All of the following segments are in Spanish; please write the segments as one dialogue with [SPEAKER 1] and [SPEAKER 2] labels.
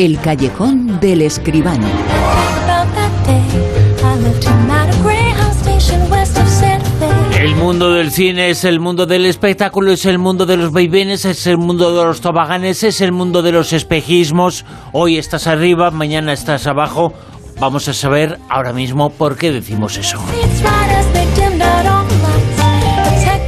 [SPEAKER 1] El callejón del escribano.
[SPEAKER 2] El mundo del cine es el mundo del espectáculo, es el mundo de los vaivenes, es el mundo de los tobaganes, es el mundo de los espejismos. Hoy estás arriba, mañana estás abajo. Vamos a saber ahora mismo por qué decimos eso.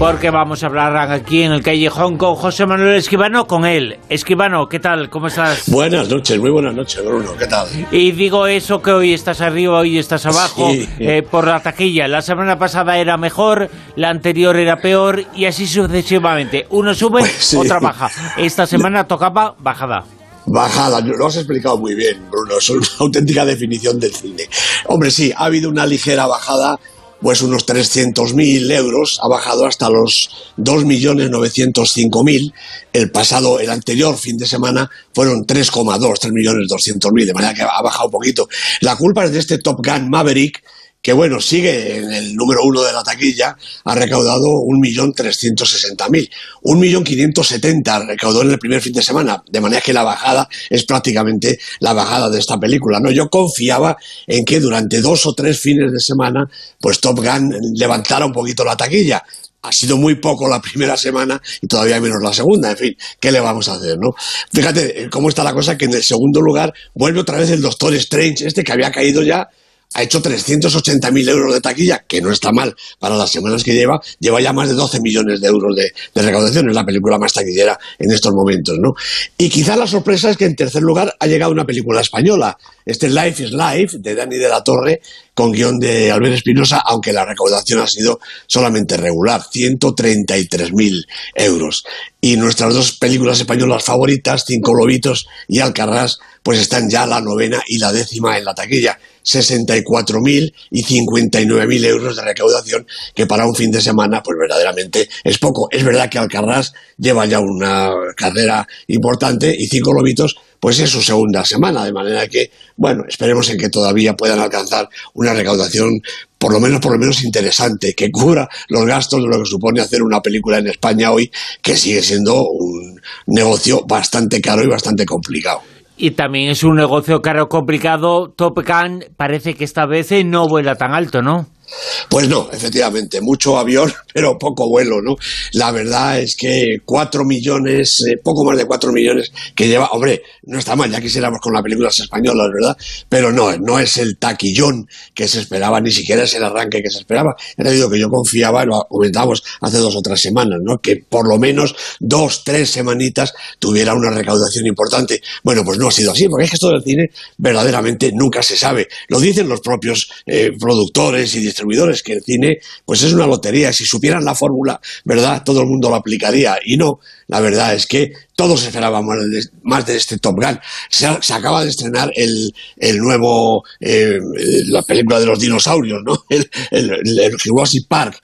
[SPEAKER 2] Porque vamos a hablar aquí en el callejón con José Manuel Esquivano, con él. Esquivano, ¿qué tal? ¿Cómo estás?
[SPEAKER 3] Buenas noches, muy buenas noches, Bruno. ¿Qué tal?
[SPEAKER 2] Y digo eso que hoy estás arriba, hoy estás abajo, eh, por la taquilla. La semana pasada era mejor, la anterior era peor y así sucesivamente. Uno sube, pues otra baja. Esta semana tocaba bajada.
[SPEAKER 3] Bajada, lo has explicado muy bien, Bruno. Es una auténtica definición del cine. Hombre, sí, ha habido una ligera bajada pues unos 300.000 euros, ha bajado hasta los 2.905.000. El pasado, el anterior fin de semana fueron 3,2, 3.200.000, de manera que ha bajado un poquito. La culpa es de este Top Gun Maverick, que bueno, sigue en el número uno de la taquilla, ha recaudado 1.360.000. 1.570.000 recaudó en el primer fin de semana, de manera que la bajada es prácticamente la bajada de esta película. ¿no? Yo confiaba en que durante dos o tres fines de semana, pues Top Gun levantara un poquito la taquilla, ha sido muy poco la primera semana y todavía menos la segunda. En fin, ¿qué le vamos a hacer, no? Fíjate cómo está la cosa que en el segundo lugar vuelve otra vez el Doctor Strange, este que había caído ya ha hecho 380.000 euros de taquilla, que no está mal para las semanas que lleva, lleva ya más de 12 millones de euros de, recaudación, es la película más taquillera en estos momentos, ¿no? Y quizá la sorpresa es que en tercer lugar ha llegado una película española, este Life is Life, de Dani de la Torre, con guion de Albert Espinosa, aunque la recaudación ha sido solamente regular, 133.000 euros. Y nuestras dos películas españolas favoritas, Cinco Lobitos y Alcarrás, pues están ya la novena y la décima en la taquilla. 64.000 y 59.000 euros de recaudación, que para un fin de semana, pues verdaderamente es poco. Es verdad que Alcarrás lleva ya una carrera importante y Cinco Lobitos pues es su segunda semana, de manera que, bueno, esperemos en que todavía puedan alcanzar una recaudación por lo menos, por lo menos interesante, que cubra los gastos de lo que supone hacer una película en España hoy, que sigue siendo un negocio bastante caro y bastante complicado.
[SPEAKER 2] Y también es un negocio caro complicado. Top Gun parece que esta vez no vuela tan alto, ¿no?
[SPEAKER 3] Pues no, efectivamente, mucho avión, pero poco vuelo, ¿no? La verdad es que cuatro millones, eh, poco más de cuatro millones que lleva, hombre, no está mal, ya quisiéramos con las películas españolas, ¿verdad? Pero no, no es el taquillón que se esperaba, ni siquiera es el arranque que se esperaba. Era digo que yo confiaba, lo comentábamos hace dos o tres semanas, ¿no? Que por lo menos dos, tres semanitas tuviera una recaudación importante. Bueno, pues no ha sido así, porque es que esto del cine verdaderamente nunca se sabe. Lo dicen los propios eh, productores y distribuidores que el cine pues es una lotería. Si supieran la fórmula, ¿verdad? Todo el mundo lo aplicaría. Y no, la verdad es que todos esperábamos más de este Top Gun. Se, acaba de estrenar el, el nuevo, eh, la película de los dinosaurios, ¿no? El, el, Jurassic Park,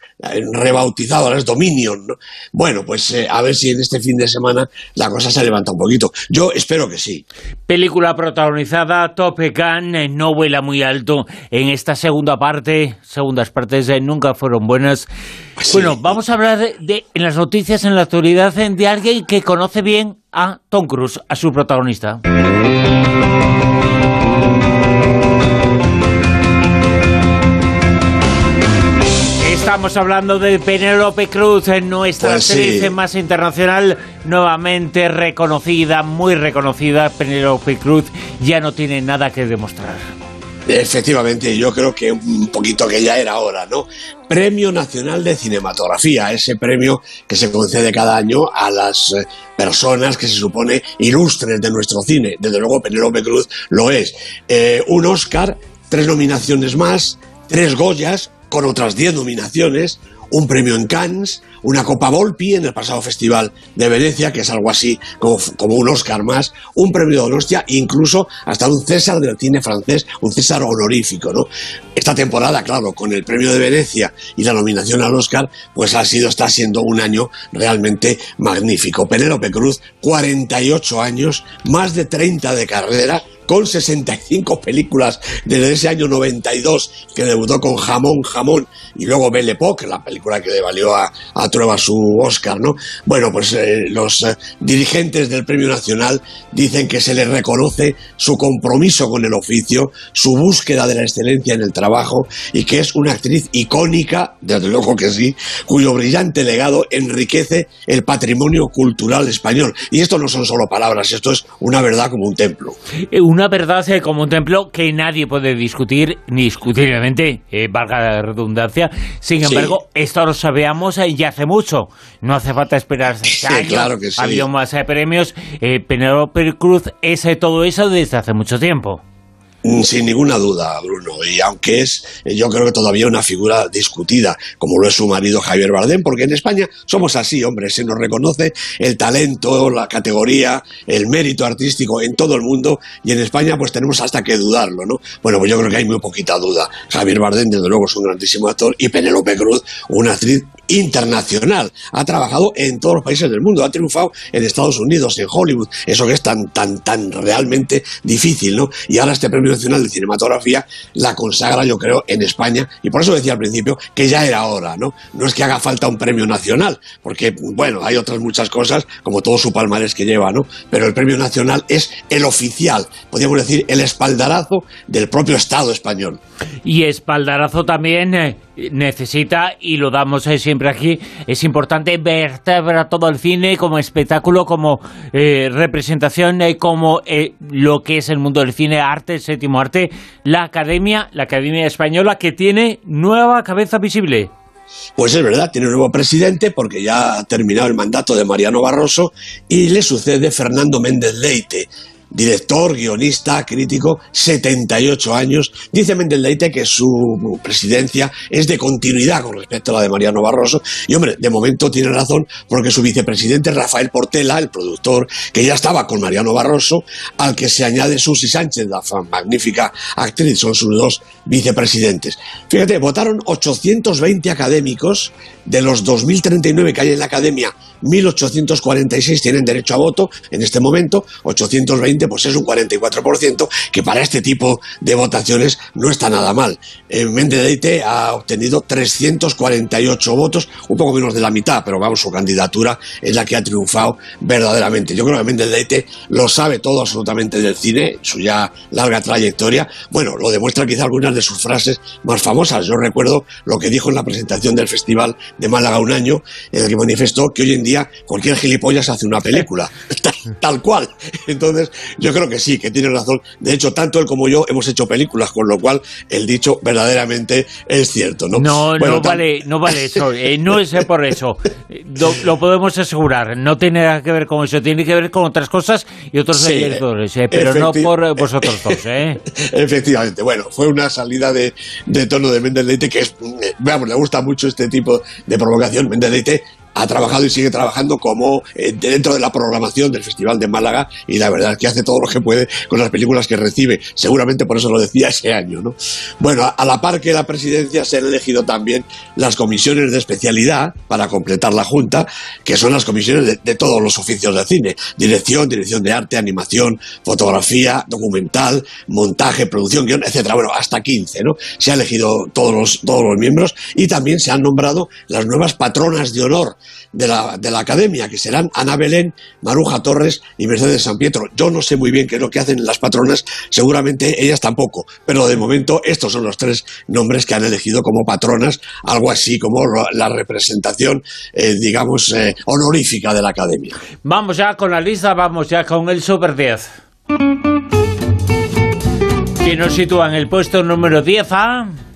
[SPEAKER 3] rebautizado, ahora es Dominion, ¿no? Bueno, pues eh, a ver si en este fin de semana la cosa se levanta un poquito. Yo espero que sí.
[SPEAKER 2] Película protagonizada, Top Gun, eh, no vuela muy alto en esta segunda parte. Segundas partes nunca fueron buenas. Bueno, vamos a hablar de, en las noticias, en la actualidad, de alguien que conoce bien a Tom Cruise, a su protagonista. Estamos hablando de Penélope Cruz, en nuestra pues actriz más internacional, nuevamente reconocida, muy reconocida. Penélope Cruz ya no tiene nada que demostrar.
[SPEAKER 3] Efectivamente, yo creo que un poquito que ya era hora, ¿no? Premio Nacional de Cinematografía, ese premio que se concede cada año a las eh, personas que se supone ilustres de nuestro cine. Desde luego, Penélope Cruz lo es. Eh, un Oscar, tres nominaciones más, tres Goyas, con otras diez nominaciones, un premio en Cannes, una Copa Volpi en el pasado Festival de Venecia, que es algo así como, como un Oscar más, un premio de Donostia, incluso hasta un César del cine francés, un César honorífico, ¿no? Esta temporada, claro, con el premio de Venecia y la nominación al Oscar, pues ha sido, está siendo un año realmente magnífico. Penélope Cruz, 48 años, más de 30 de carrera, con 65 películas desde ese año 92 que debutó con Jamón, Jamón y luego Belle Époque, la película que le valió a, a Trueba su Oscar, ¿no? Bueno, pues eh, los eh, dirigentes del Premio Nacional dicen que se le reconoce su compromiso con el oficio, su búsqueda de la excelencia en el trabajo y que es una actriz icónica, desde luego que sí, cuyo brillante legado enriquece el patrimonio cultural español. Y esto no son solo palabras, esto es una verdad como un templo.
[SPEAKER 2] Eh, una verdad como un templo que nadie puede discutir, ni discutiblemente, valga la redundancia. Sin embargo, esto lo sabíamos ya hace mucho. No hace falta esperar
[SPEAKER 3] sí, Claro que sí.
[SPEAKER 2] Había más premios. Penelope Cruz es todo eso desde hace mucho tiempo.
[SPEAKER 3] Mm, sin ninguna duda, Bruno. Y aunque es, eh, yo creo que todavía una figura discutida, como lo es su marido Javier Bardem, porque en España somos así, hombre, se nos reconoce el talento, la categoría, el mérito artístico en todo el mundo, y en España pues tenemos hasta que dudarlo, ¿no? Bueno, pues yo creo que hay muy poquita duda. Javier Bardem, desde luego, es un grandísimo actor, y Penélope Cruz, una actriz internacional. Ha trabajado en todos los países del mundo, ha triunfado en Estados Unidos, en Hollywood, eso que es tan, tan, tan realmente difícil, ¿no? Y ahora este premio Nacional de Cinematografía la consagra, yo creo, en España. Y por eso decía al principio que ya era hora, ¿no? No es que haga falta un premio nacional, porque, bueno, hay otras muchas cosas, como todo su palmarés que lleva, ¿no? Pero el premio nacional es el oficial, podríamos decir, el espaldarazo del propio Estado español.
[SPEAKER 2] Y espaldarazo también eh, necesita, y lo damos eh, siempre aquí, es importante vertebra todo el cine como espectáculo, como eh, representación, como lo que es el mundo del cine, arte, arte, la Academia, la Academia Española, que tiene nueva cabeza visible.
[SPEAKER 3] Pues es verdad, tiene un nuevo presidente porque ya ha terminado el mandato de Mariano Barroso y le sucede Fernando Méndez Leite director, guionista, crítico, 78 años. Dice Mendeldeite que su presidencia es de continuidad con respecto a la de Mariano Barroso. Y hombre, de momento tiene razón porque su vicepresidente Rafael Portela, el productor, que ya estaba con Mariano Barroso, al que se añade Susi Sánchez, la magnífica actriz, son sus dos vicepresidentes. Fíjate, votaron 820 académicos de los 2.039 que hay en la academia 1.846 tienen derecho a voto en este momento, 820 pues es un 44%, que para este tipo de votaciones no está nada mal. Mendedeite ha obtenido 348 votos, un poco menos de la mitad, pero vamos, su candidatura es la que ha triunfado verdaderamente. Yo creo que Mendedeite lo sabe todo absolutamente del cine, su ya larga trayectoria. Bueno, lo demuestran quizá algunas de sus frases más famosas. Yo recuerdo lo que dijo en la presentación del Festival de Málaga un año, en el que manifestó que hoy en día cualquier gilipollas hace una película, tal, cual. Entonces, yo creo que sí, que tiene razón. De hecho, tanto él como yo hemos hecho películas, con lo cual el dicho verdaderamente es cierto, ¿no?
[SPEAKER 2] No, no vale, no vale eso, eh, no es por eso. Lo, podemos asegurar, no tiene nada que ver con eso, tiene que ver con otras cosas y otros directores, eh, pero no por vosotros dos, ¿eh?
[SPEAKER 3] Efectivamente, bueno, fue una salida de, tono de Mendelete que es, eh, veamos, le gusta mucho este tipo de provocación. Mendelete ha trabajado y sigue trabajando como eh, dentro de la programación del Festival de Málaga y la verdad es que hace todo lo que puede con las películas que recibe. Seguramente por eso lo decía ese año, ¿no? Bueno, a la par que la presidencia se han elegido también las comisiones de especialidad para completar la Junta, que son las comisiones de, todos los oficios de cine. Dirección, dirección de arte, animación, fotografía, documental, montaje, producción, guion, etcétera. Bueno, hasta 15, ¿no? Se han elegido todos los, todos los miembros y también se han nombrado las nuevas patronas de honor de la, de la academia, que serán Ana Belén, Maruja Torres y Mercedes San Pietro. Yo no sé muy bien qué es lo que hacen las patronas, seguramente ellas tampoco, pero de momento estos son los tres nombres que han elegido como patronas, algo así como la representación, eh, digamos, eh, honorífica de la academia.
[SPEAKER 2] Vamos ya con la lista, vamos ya con el Super 10. Que nos sitúa en el puesto número 10 a...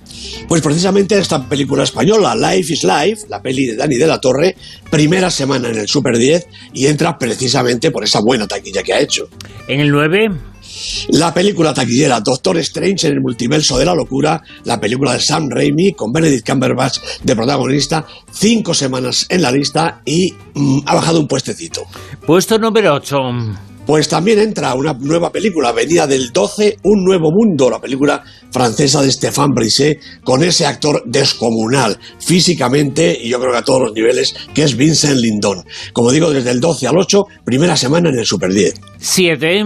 [SPEAKER 3] Pues precisamente esta película española, Life is Life, la peli de Dani de la Torre, primera semana en el Super 10 y entra precisamente por esa buena taquilla que ha hecho.
[SPEAKER 2] ¿En el 9?
[SPEAKER 3] La película taquillera Doctor Strange en el multiverso de la locura, la película de Sam Raimi con Benedict Cumberbatch de protagonista, cinco semanas en la lista y mm, ha bajado un puestecito.
[SPEAKER 2] Puesto número 8.
[SPEAKER 3] Pues también entra una nueva película, venía del 12, Un Nuevo Mundo, la película francesa de Stéphane Brisset, con ese actor descomunal, físicamente y yo creo que a todos los niveles, que es Vincent Lindon. Como digo, desde el 12 al 8, primera semana en el Super 10.
[SPEAKER 2] Siete.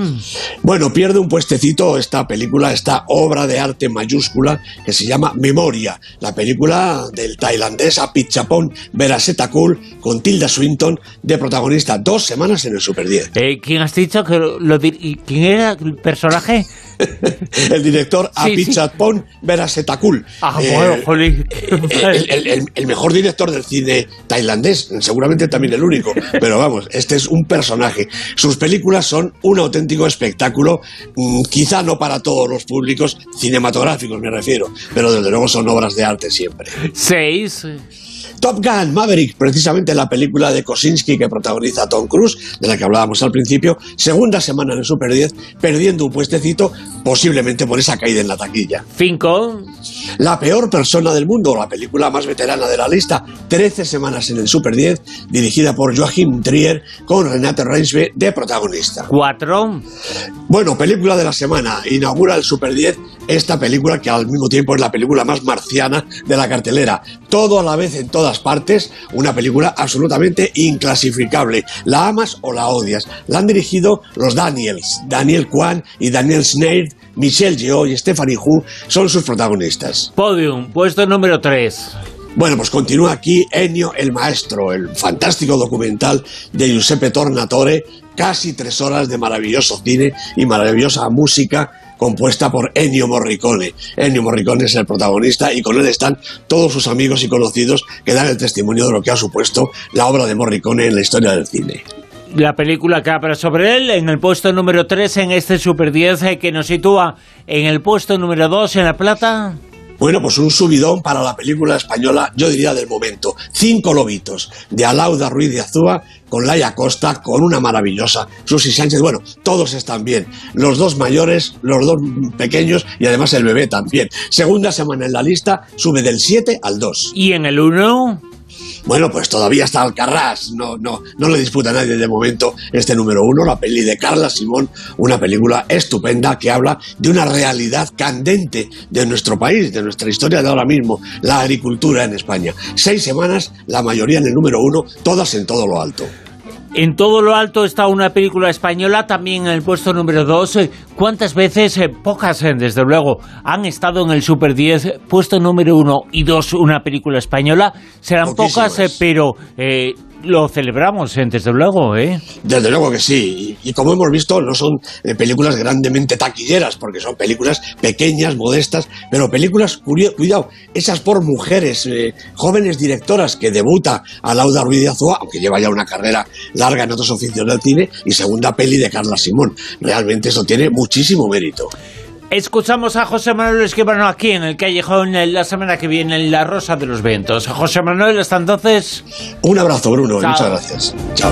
[SPEAKER 3] Bueno, pierde un puestecito esta película, esta obra de arte mayúscula que se llama Memoria, la película del tailandés Apichapong Verasetakul con Tilda Swinton de protagonista dos semanas en el Super 10.
[SPEAKER 2] Eh, ¿Quién has dicho que lo, quién era el personaje?
[SPEAKER 3] el director Apichatpong Verasetakul.
[SPEAKER 2] Ah, bueno,
[SPEAKER 3] eh, el, mejor director del cine tailandés, seguramente también el único, pero vamos, este es un personaje. Sus películas son un auténtico espectáculo, mm, quizá no para todos los públicos cinematográficos me refiero, pero desde luego son obras de arte siempre.
[SPEAKER 2] Seis.
[SPEAKER 3] Top Gun Maverick, precisamente la película de Kosinski que protagoniza Tom Cruise, de la que hablábamos al principio, segunda semana en el Super 10, perdiendo un puestecito, posiblemente por esa caída en la taquilla.
[SPEAKER 2] Cinco.
[SPEAKER 3] La peor persona del mundo, la película más veterana de la lista, 13 semanas en el Super 10, dirigida por Joachim Trier, con Renate Reinsve de protagonista.
[SPEAKER 2] Cuatro.
[SPEAKER 3] Bueno, película de la semana, inaugura el Super 10 esta película que al mismo tiempo es la película más marciana de la cartelera. Todo a la vez en todas partes, una película absolutamente inclasificable. La amas o la odias. La han dirigido los Daniels, Daniel Kwan y Daniel Snare, Michelle Yeoh y Stephanie Hu son sus protagonistas.
[SPEAKER 2] Podium, puesto número 3.
[SPEAKER 3] Bueno, pues continúa aquí Ennio el Maestro, el fantástico documental de Giuseppe Tornatore, casi tres horas de maravilloso cine y maravillosa música compuesta por Ennio Morricone. Ennio Morricone es el protagonista y con él están todos sus amigos y conocidos que dan el testimonio de lo que ha supuesto la obra de Morricone en la historia del cine.
[SPEAKER 2] La película que habla sobre él en el puesto número 3 en este Super 10 eh, que nos sitúa en el puesto número 2 en La Plata.
[SPEAKER 3] Bueno, pues un subidón para la película española, yo diría del momento. Cinco lobitos, de Alauda Ruiz de Azúa, con Laia Costa, con una maravillosa Susi Sánchez. Bueno, todos están bien. Los dos mayores, los dos pequeños y además el bebé también. Segunda semana en la lista, sube del 7 al 2.
[SPEAKER 2] ¿Y en el 1?
[SPEAKER 3] Bueno, pues todavía está Alcarrás, no, no, no le disputa a nadie de momento este número uno, la peli de Carla Simón, una película estupenda que habla de una realidad candente de nuestro país, de nuestra historia de ahora mismo, la agricultura en España. Seis semanas, la mayoría en el número uno, todas en todo lo alto.
[SPEAKER 2] En todo lo alto está una película española, también en el puesto número 2. ¿Cuántas veces? Eh, pocas, eh, desde luego, han estado en el Super 10, puesto número 1 y 2, una película española. Serán pocas, eh, pero lo celebramos, ¿eh? desde luego, ¿eh?
[SPEAKER 3] Desde luego que sí. Y, como hemos visto, no son eh, películas grandemente taquilleras, porque son películas pequeñas, modestas, pero películas, cuidado, esas por mujeres, eh, jóvenes directoras que debuta a Lauda Ruiz de Azúa, aunque lleva ya una carrera larga en otros oficios del cine, y segunda peli de Carla Simón. Realmente eso tiene muchísimo mérito.
[SPEAKER 2] Escuchamos a José Manuel Esquivano aquí en el Callejón la semana que viene en La Rosa de los Vientos. José Manuel, hasta entonces.
[SPEAKER 3] Un abrazo, Bruno, muchas gracias. Chao.